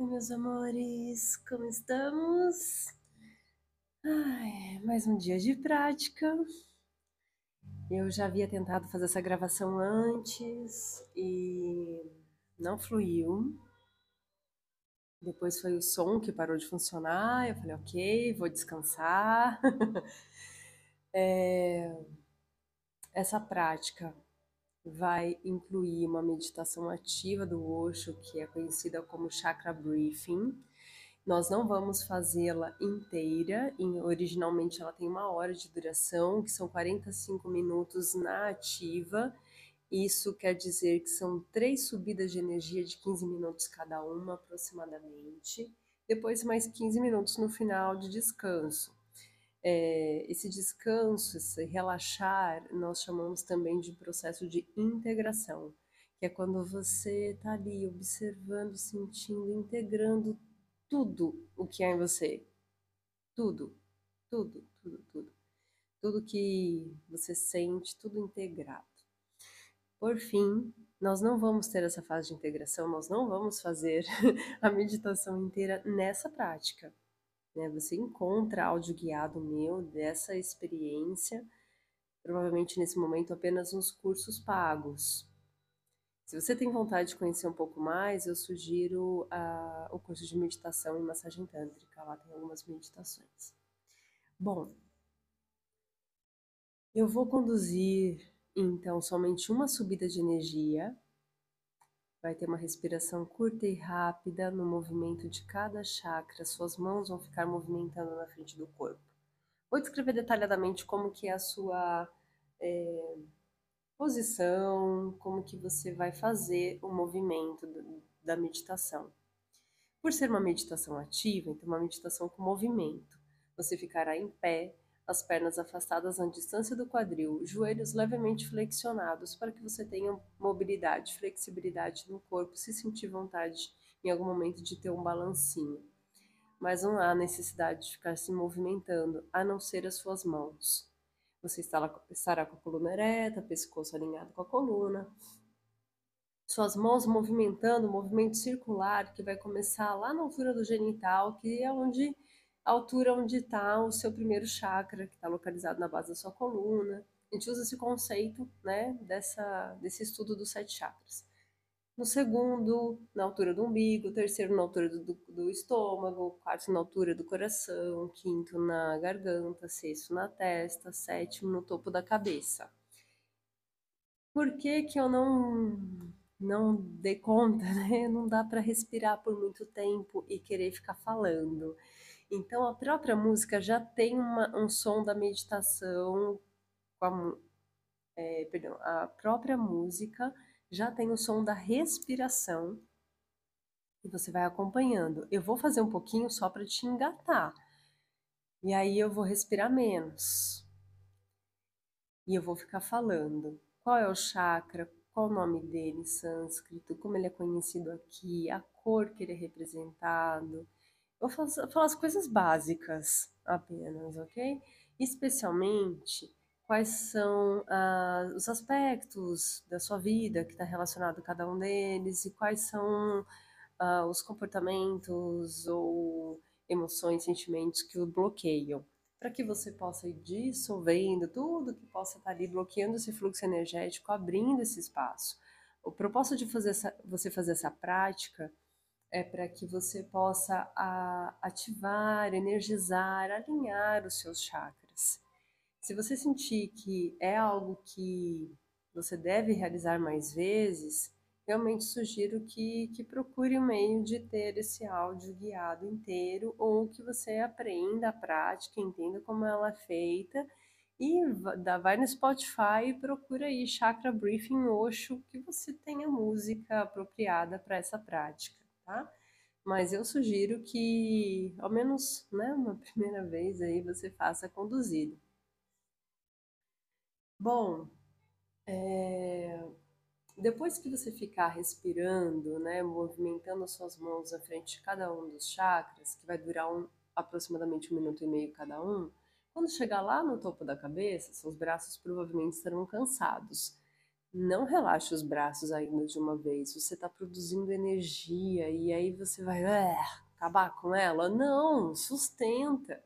Meus amores, como estamos? Ai, mais um dia de prática. Eu já havia tentado fazer essa gravação antes e não fluiu. Depois foi o som que parou de funcionar. Eu falei, ok, vou descansar. é, essa prática vai incluir uma meditação ativa do Osho, que é conhecida como chakra briefing. Nós não vamos fazê-la inteira, originalmente ela tem uma hora de duração, que são 45 minutos na ativa. Isso quer dizer que são três subidas de energia de 15 minutos cada uma, aproximadamente. Depois, mais 15 minutos no final de descanso é, esse descanso, esse relaxar, nós chamamos também de processo de integração, que é quando você está ali observando, sentindo, integrando tudo o que há em você. Tudo, tudo, tudo, tudo. Tudo que você sente, tudo integrado. Por fim, nós não vamos ter essa fase de integração, nós não vamos fazer a meditação inteira nessa prática né? Você encontra áudio guiado meu dessa experiência, provavelmente nesse momento apenas nos cursos pagos. Se você tem vontade de conhecer um pouco mais, eu sugiro uh, o curso de meditação e massagem tântrica. Lá tem algumas meditações. Bom, eu vou conduzir então somente uma subida de energia Vai ter uma respiração curta e rápida no movimento de cada chakra. Suas mãos vão ficar movimentando na frente do corpo. Vou descrever detalhadamente como que é a sua é, posição, como que você vai fazer o movimento da meditação. Por ser uma meditação ativa, então uma meditação com movimento, você ficará em pé, as pernas afastadas na distância do quadril, joelhos levemente flexionados para que você tenha mobilidade, flexibilidade no corpo, se sentir vontade em algum momento de ter um balancinho. Mas não há necessidade de ficar se movimentando, a não ser as suas mãos. Você estará com a coluna ereta, pescoço alinhado com a coluna, suas mãos movimentando, movimento circular que vai começar lá na altura do genital, que é onde altura onde está o seu primeiro chakra, que está localizado na base da sua coluna. A gente usa esse conceito né, dessa, desse estudo dos sete chakras. No segundo, na altura do umbigo, terceiro na altura do, do, do estômago, quarto na altura do coração, quinto na garganta, sexto na testa, sétimo no topo da cabeça. Por que, que eu não não dei conta, né? Não dá para respirar por muito tempo e querer ficar falando. Então a própria música já tem uma, um som da meditação, a, é, perdão, a própria música já tem o som da respiração e você vai acompanhando. Eu vou fazer um pouquinho só para te engatar. E aí eu vou respirar menos. E eu vou ficar falando. Qual é o chakra? Qual o nome dele em sânscrito? Como ele é conhecido aqui? A cor que ele é representado? Vou falar as coisas básicas apenas, ok? Especialmente quais são ah, os aspectos da sua vida que está relacionado a cada um deles e quais são ah, os comportamentos ou emoções, sentimentos que o bloqueiam, para que você possa ir dissolvendo tudo que possa estar tá ali bloqueando esse fluxo energético, abrindo esse espaço. O propósito de fazer essa, você fazer essa prática é para que você possa a, ativar, energizar, alinhar os seus chakras. Se você sentir que é algo que você deve realizar mais vezes, realmente sugiro que, que procure um meio de ter esse áudio guiado inteiro ou que você aprenda a prática, entenda como ela é feita e vai no Spotify e procura aí Chakra Briefing Osho que você tenha música apropriada para essa prática tá? Mas eu sugiro que, ao menos, né, uma primeira vez aí você faça conduzido. Bom, é... depois que você ficar respirando, né, movimentando as suas mãos à frente de cada um dos chakras, que vai durar um, aproximadamente um minuto e meio cada um, quando chegar lá no topo da cabeça, seus braços provavelmente estarão cansados. Não relaxe os braços ainda de uma vez. Você está produzindo energia e aí você vai acabar com ela? Não, sustenta.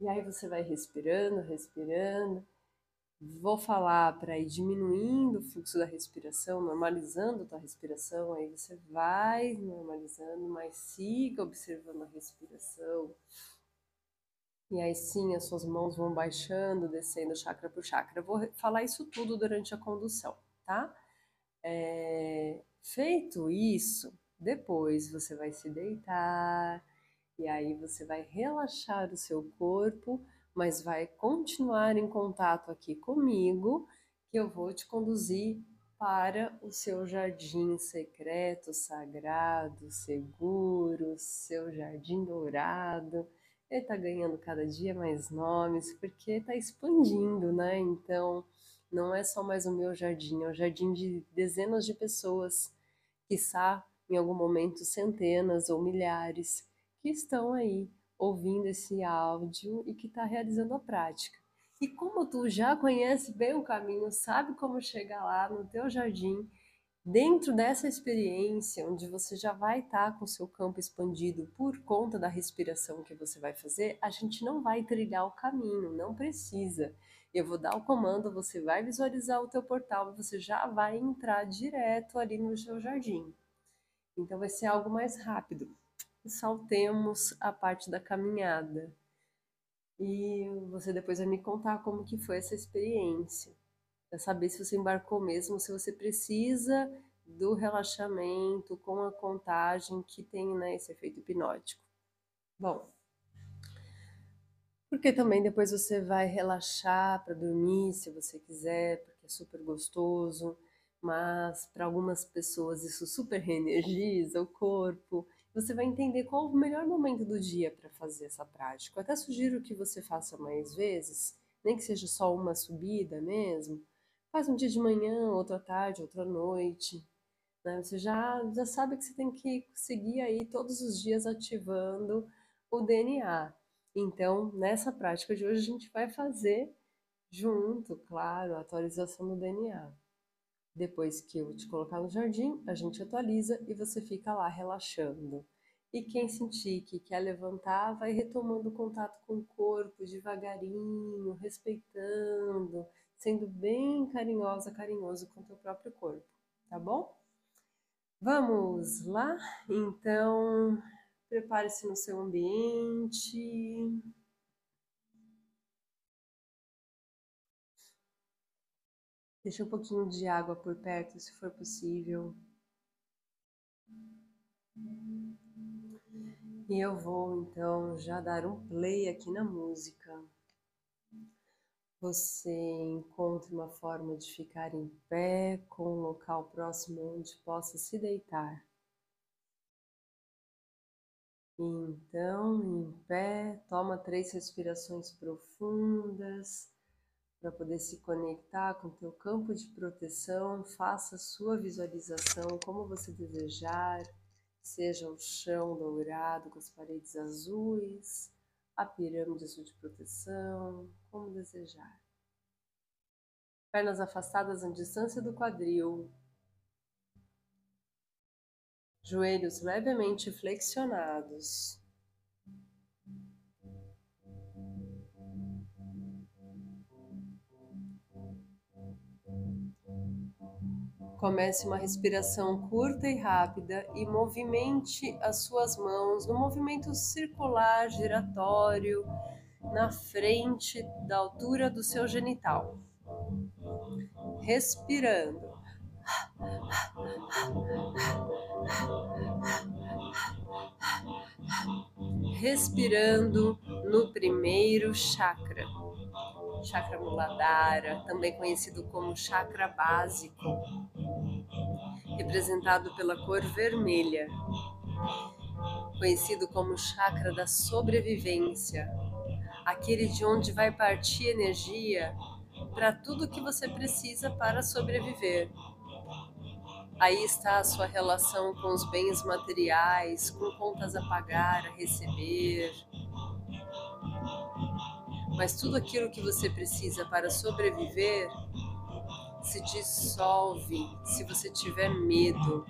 E aí você vai respirando, respirando. Vou falar para ir diminuindo o fluxo da respiração, normalizando a tua respiração. Aí você vai normalizando, mas siga observando a respiração. E aí sim, as suas mãos vão baixando, descendo chakra por chakra. Eu vou falar isso tudo durante a condução, tá? É... Feito isso, depois você vai se deitar e aí você vai relaxar o seu corpo, mas vai continuar em contato aqui comigo, que eu vou te conduzir para o seu jardim secreto, sagrado, seguro, seu jardim dourado ele está ganhando cada dia mais nomes porque está expandindo, né? Então, não é só mais o meu jardim, é o jardim de dezenas de pessoas, quiçá em algum momento centenas ou milhares, que estão aí ouvindo esse áudio e que está realizando a prática. E como tu já conhece bem o caminho, sabe como chegar lá no teu jardim, Dentro dessa experiência, onde você já vai estar tá com o seu campo expandido por conta da respiração que você vai fazer, a gente não vai trilhar o caminho, não precisa. Eu vou dar o comando, você vai visualizar o teu portal, você já vai entrar direto ali no seu jardim. Então vai ser algo mais rápido. Saltemos a parte da caminhada. E você depois vai me contar como que foi essa experiência para saber se você embarcou mesmo, se você precisa do relaxamento com a contagem que tem né, esse efeito hipnótico. Bom, porque também depois você vai relaxar para dormir, se você quiser, porque é super gostoso, mas para algumas pessoas isso super reenergiza o corpo. Você vai entender qual o melhor momento do dia para fazer essa prática. Eu até sugiro que você faça mais vezes, nem que seja só uma subida mesmo, Faz um dia de manhã, outro à tarde, outro à noite. Né? Você já, já sabe que você tem que seguir aí todos os dias ativando o DNA. Então, nessa prática de hoje, a gente vai fazer junto, claro, a atualização do DNA. Depois que eu te colocar no jardim, a gente atualiza e você fica lá relaxando. E quem sentir que quer levantar, vai retomando o contato com o corpo devagarinho, respeitando, sendo bem carinhosa, carinhoso com o teu próprio corpo, tá bom? Vamos lá? Então, prepare-se no seu ambiente. Deixa um pouquinho de água por perto, se for possível. E eu vou então já dar um play aqui na música você encontre uma forma de ficar em pé com um local próximo onde possa se deitar. Então, em pé, toma três respirações profundas para poder se conectar com o teu campo de proteção. Faça a sua visualização como você desejar, seja o chão dourado com as paredes azuis, a pirâmide de proteção, como desejar. Pernas afastadas em distância do quadril. Joelhos levemente flexionados. Comece uma respiração curta e rápida e movimente as suas mãos no movimento circular giratório na frente da altura do seu genital. Respirando. Respirando no primeiro chakra, chakra muladhara, também conhecido como chakra básico representado pela cor vermelha, conhecido como chakra da sobrevivência, aquele de onde vai partir energia para tudo que você precisa para sobreviver. Aí está a sua relação com os bens materiais, com contas a pagar, a receber. Mas tudo aquilo que você precisa para sobreviver se dissolve se você tiver medo,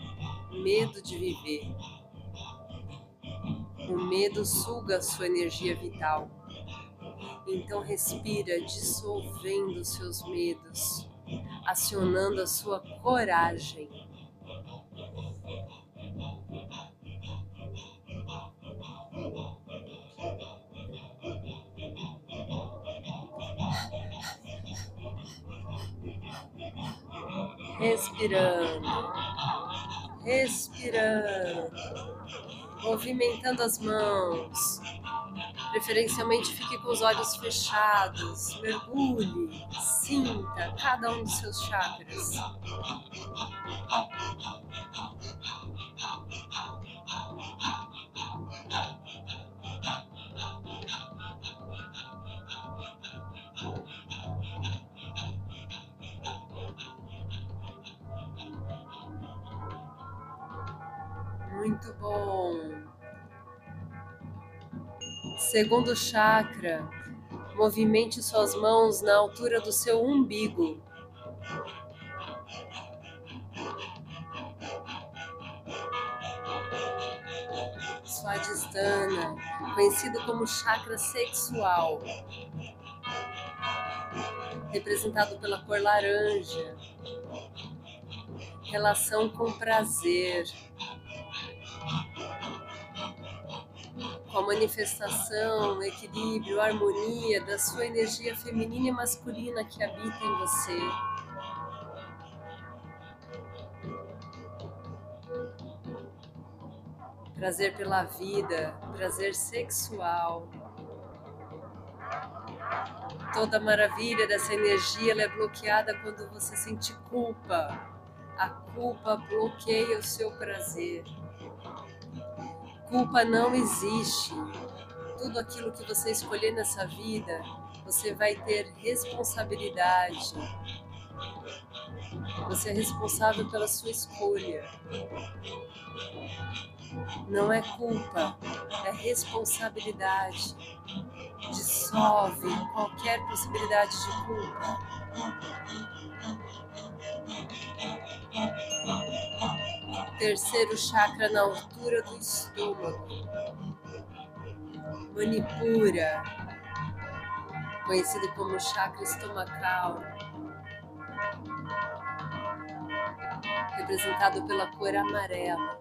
medo de viver. O medo suga a sua energia vital. Então respira dissolvendo seus medos, acionando a sua coragem. Respirando, respirando, movimentando as mãos, Preferencialmente fique com os olhos fechados, mergulhe, sinta cada um dos seus chakras. Segundo chakra, movimente suas mãos na altura do seu umbigo. Swadhisthana, conhecido como chakra sexual, representado pela cor laranja, relação com prazer, manifestação, equilíbrio, harmonia da sua energia feminina e masculina que habita em você. Prazer pela vida, prazer sexual. Toda maravilha dessa energia é bloqueada quando você sente culpa. A culpa bloqueia o seu prazer culpa não existe. Tudo aquilo que você escolher nessa vida, você vai ter responsabilidade. Você é responsável pela sua escolha. Não é culpa, é responsabilidade. Dissolve qualquer possibilidade de culpa. Terceiro chakra na altura do estômago. Manipura, conhecido como chakra estomacal, representado pela cor amarela.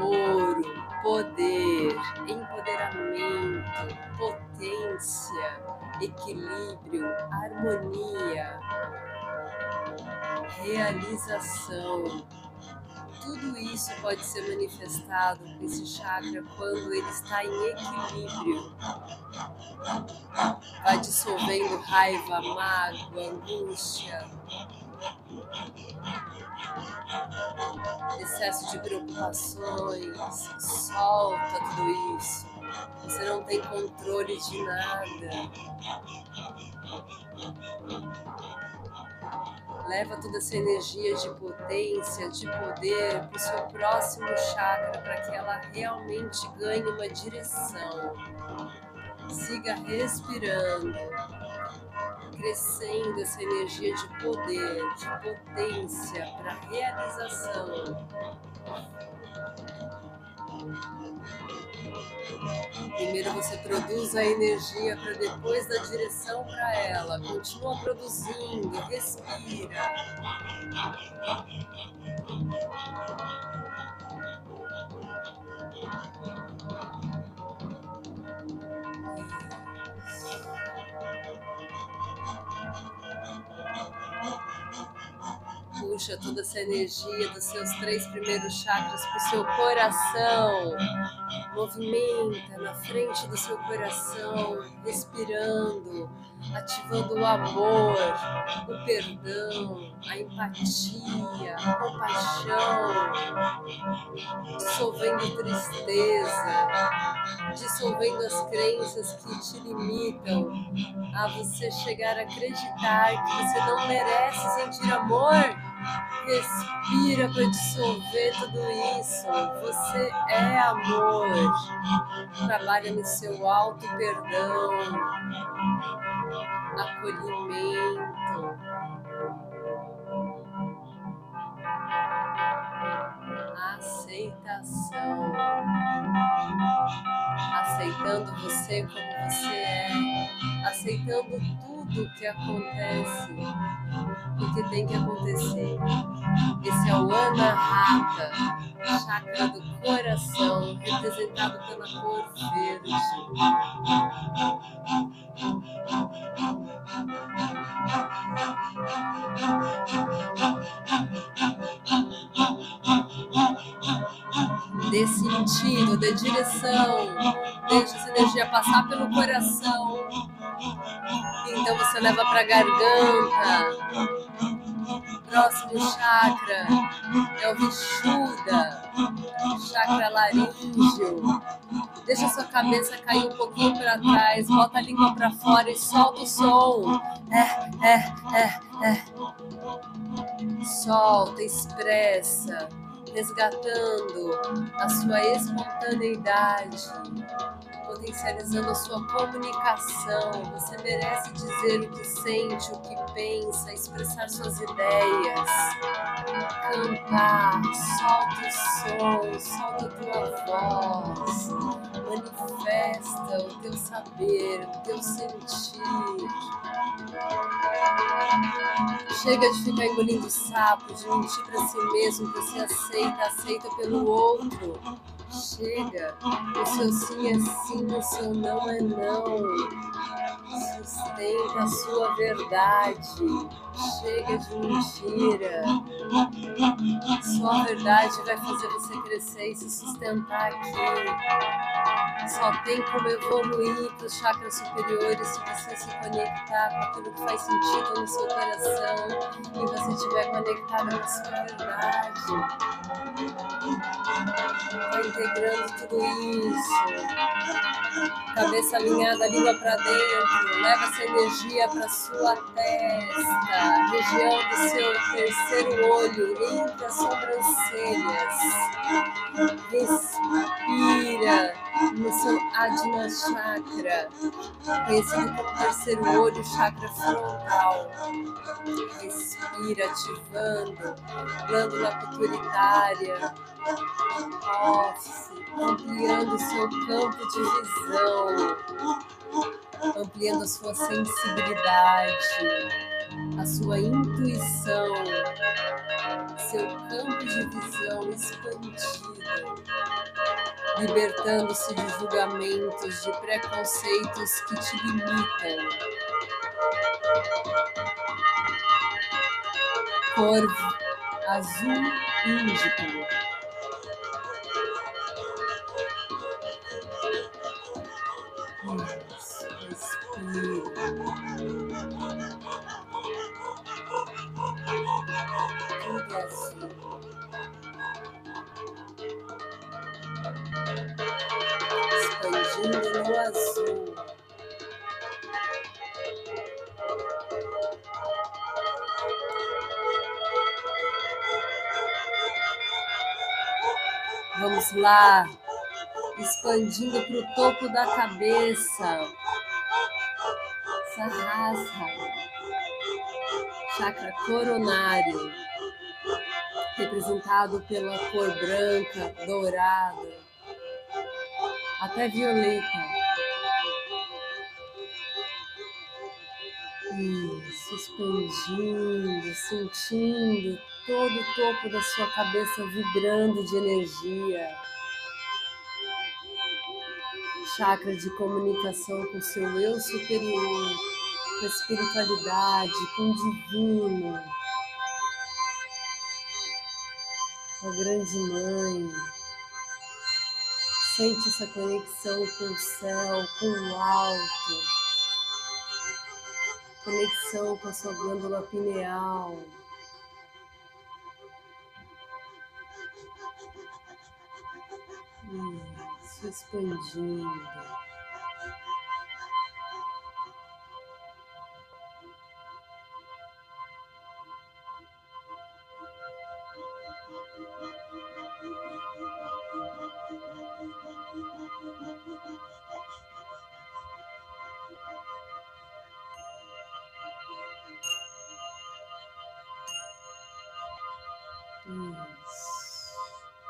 Ouro, poder, empoderamento, potência, equilíbrio, harmonia, realização tudo isso pode ser manifestado com esse chakra quando ele está em equilíbrio. Vai dissolvendo raiva, mágoa, angústia, excesso de preocupações. Solta tudo isso. Você não tem controle de nada. Leva toda essa energia de potência, de poder para o seu próximo chakra para que ela realmente ganhe uma direção. Siga respirando, crescendo essa energia de poder, de potência para realização. Primeiro você produz a energia para depois dar direção para ela. Continua produzindo, respira. puxa toda essa energia dos seus três primeiros chakras para o seu coração. Movimenta na frente do seu coração, respirando, ativando o amor, o perdão, a empatia, a compaixão, dissolvendo tristeza, dissolvendo as crenças que te limitam a você chegar a acreditar que você não merece sentir amor Respira para dissolver tudo isso. Você é amor. Trabalha no seu alto perdão. acolhimento, aceitação, aceitando você como você é, aceitando tudo que acontece, o que tem que acontecer. Esse é o Anahata, chakra do coração, representado pela cor verde. Dê sentido, dê direção, deixe essa energia passar pelo coração. Então você leva para a garganta. Próximo chakra é o Vishuddha, chakra laríngeo. Deixa sua cabeça cair um pouquinho para trás, bota a língua para fora e solta o som. É, é, é, é. Solta, expressa resgatando a sua espontaneidade, potencializando a sua comunicação. Você merece dizer o que sente, o que pensa, expressar suas ideias, cantar, solta o som, solta a tua voz, manifesta o teu saber, o teu sentir. Chega de ficar engolindo sapo, de mentir para si mesmo você aceita, aceita pelo outro. Chega, o seu sim é sim, o seu não é não. Sustenta a sua verdade. Chega de mentira. Sua verdade vai fazer você crescer e se sustentar aqui. Só tem como evoluir para os chakras superiores se você se conectar com aquilo que faz sentido no seu coração e você estiver conectado com a sua verdade. Vai integrando tudo isso. Cabeça alinhada, língua para dentro. Leva essa energia para sua testa, região do seu terceiro olho, entre as sobrancelhas. Respira no seu Adina Chakra, conhecido como terceiro olho, chakra frontal. Respira, ativando glândula pituitária, ófice, ampliando seu campo de visão, ampliando a sua sensibilidade, a sua intuição, seu campo de visão expandido, libertando-se de julgamentos, de preconceitos que te limitam. Cor azul índico. Lá, expandindo para o topo da cabeça. Sahasra, chakra coronário, representado pela cor branca, dourada, até violeta. Isso, expandindo, sentindo todo o topo da sua cabeça vibrando de energia. Chakra de comunicação com seu eu superior, com a espiritualidade, com o divino, com a grande mãe. Sente essa conexão com o céu, com o alto. Conexão com a sua glândula pineal. se expandindo. Hum.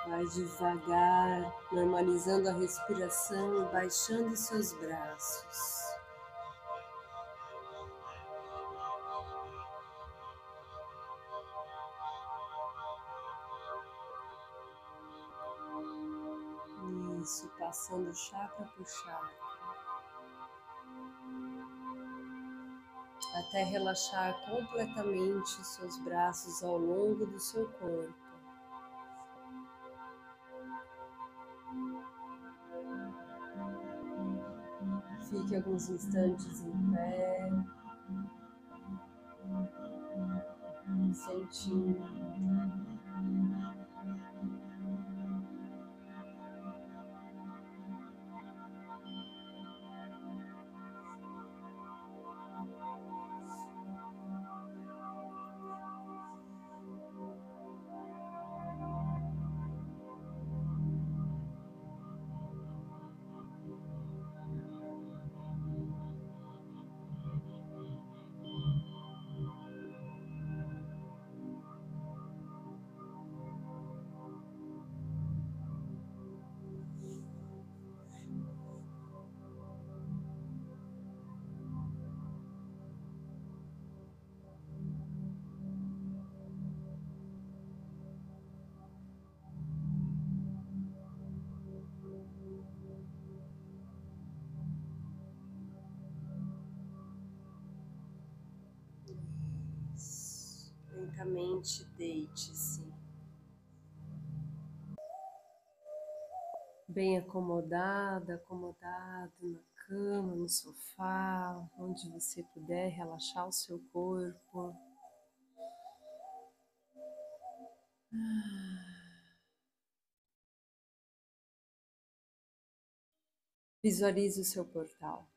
Vai devagar, normalizando a respiração e baixando seus braços. Isso, passando chakra por chakra. Até relaxar completamente seus braços ao longo do seu corpo. Alguns instantes em pé, sentindo. Lentamente deite-se. Bem acomodada, acomodado na cama, no sofá, onde você puder relaxar o seu corpo. Visualize o seu portal.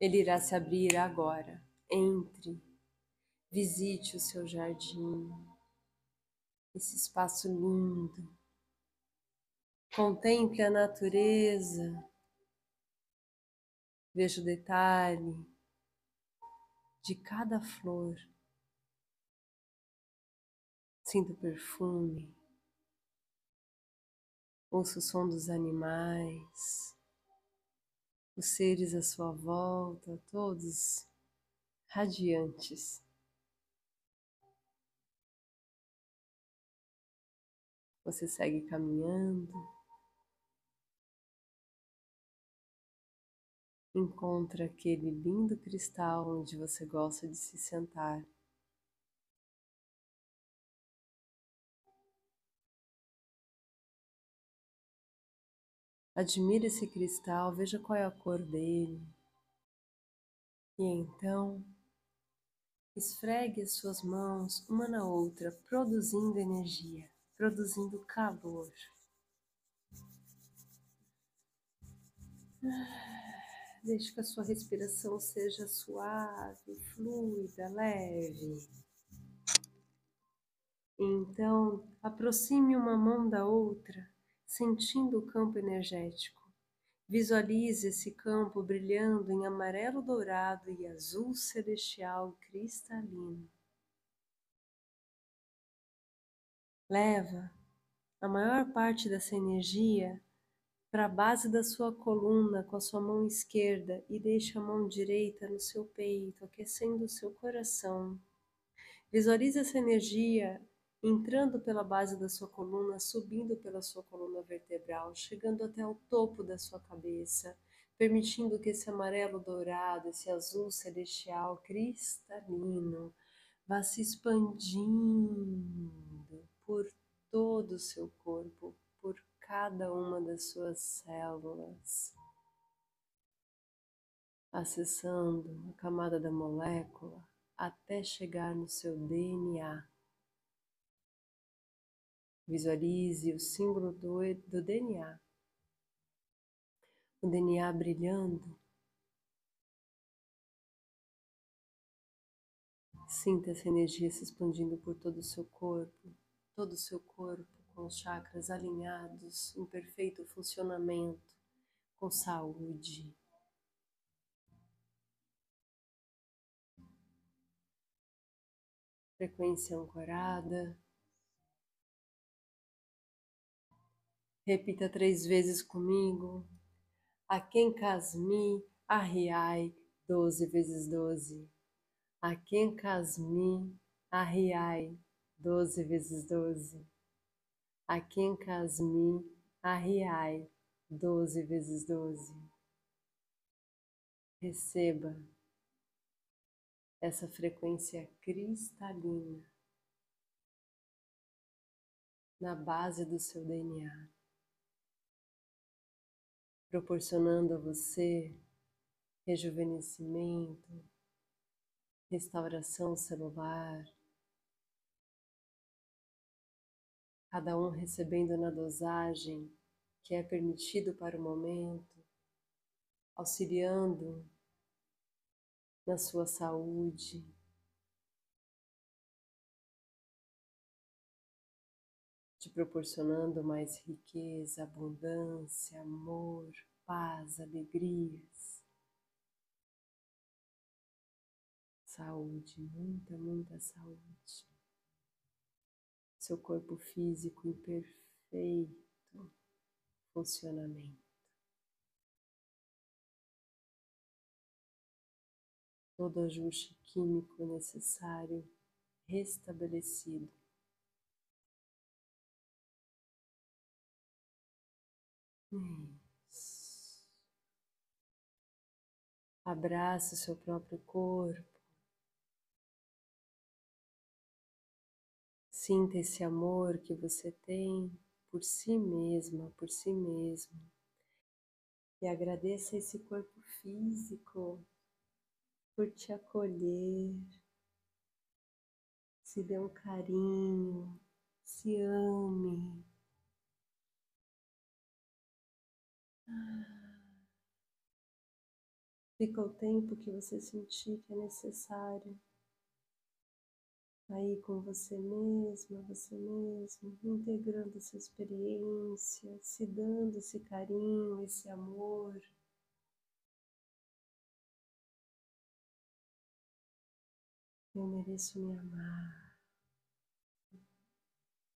Ele irá se abrir agora. Entre Visite o seu jardim, esse espaço lindo. Contemple a natureza. Veja o detalhe de cada flor. Sinta o perfume. Ouça o som dos animais, os seres à sua volta, todos radiantes. Você segue caminhando. Encontra aquele lindo cristal onde você gosta de se sentar. Admire esse cristal, veja qual é a cor dele. E então, esfregue as suas mãos uma na outra, produzindo energia produzindo calor. Deixe que a sua respiração seja suave, fluida, leve. Então, aproxime uma mão da outra, sentindo o campo energético. Visualize esse campo brilhando em amarelo dourado e azul celestial cristalino. Leva a maior parte dessa energia para a base da sua coluna com a sua mão esquerda e deixa a mão direita no seu peito, aquecendo o seu coração. Visualize essa energia entrando pela base da sua coluna, subindo pela sua coluna vertebral, chegando até o topo da sua cabeça, permitindo que esse amarelo dourado, esse azul celestial cristalino vá se expandindo por todo o seu corpo, por cada uma das suas células, acessando a camada da molécula até chegar no seu DNA. Visualize o símbolo do, do DNA. O DNA brilhando. Sinta essa energia se expandindo por todo o seu corpo todo o seu corpo com os chakras alinhados em perfeito funcionamento, com saúde. Frequência ancorada. Repita três vezes comigo. A quem casmi, arriai, doze vezes doze. A quem casmi, arriai, doze vezes doze. A quem casmi, arriai, doze vezes doze. Receba essa frequência cristalina na base do seu DNA, proporcionando a você rejuvenescimento, restauração celular, cada um recebendo na dosagem que é permitido para o momento, auxiliando na sua saúde. Te proporcionando mais riqueza, abundância, amor, paz, alegrias, saúde, muita, muita saúde. Seu corpo físico em perfeito funcionamento. todo ajuste químico necessário restabelecido. Isso. Abraça o seu próprio corpo. Sinta esse amor que você tem por si mesma, por si mesmo. E agradeça esse corpo físico por te acolher, se dê um carinho, se ame. Fica o tempo que você sentir que é necessário. Aí com você mesma, você mesmo, integrando essa experiência, se dando esse carinho, esse amor. Eu mereço me amar.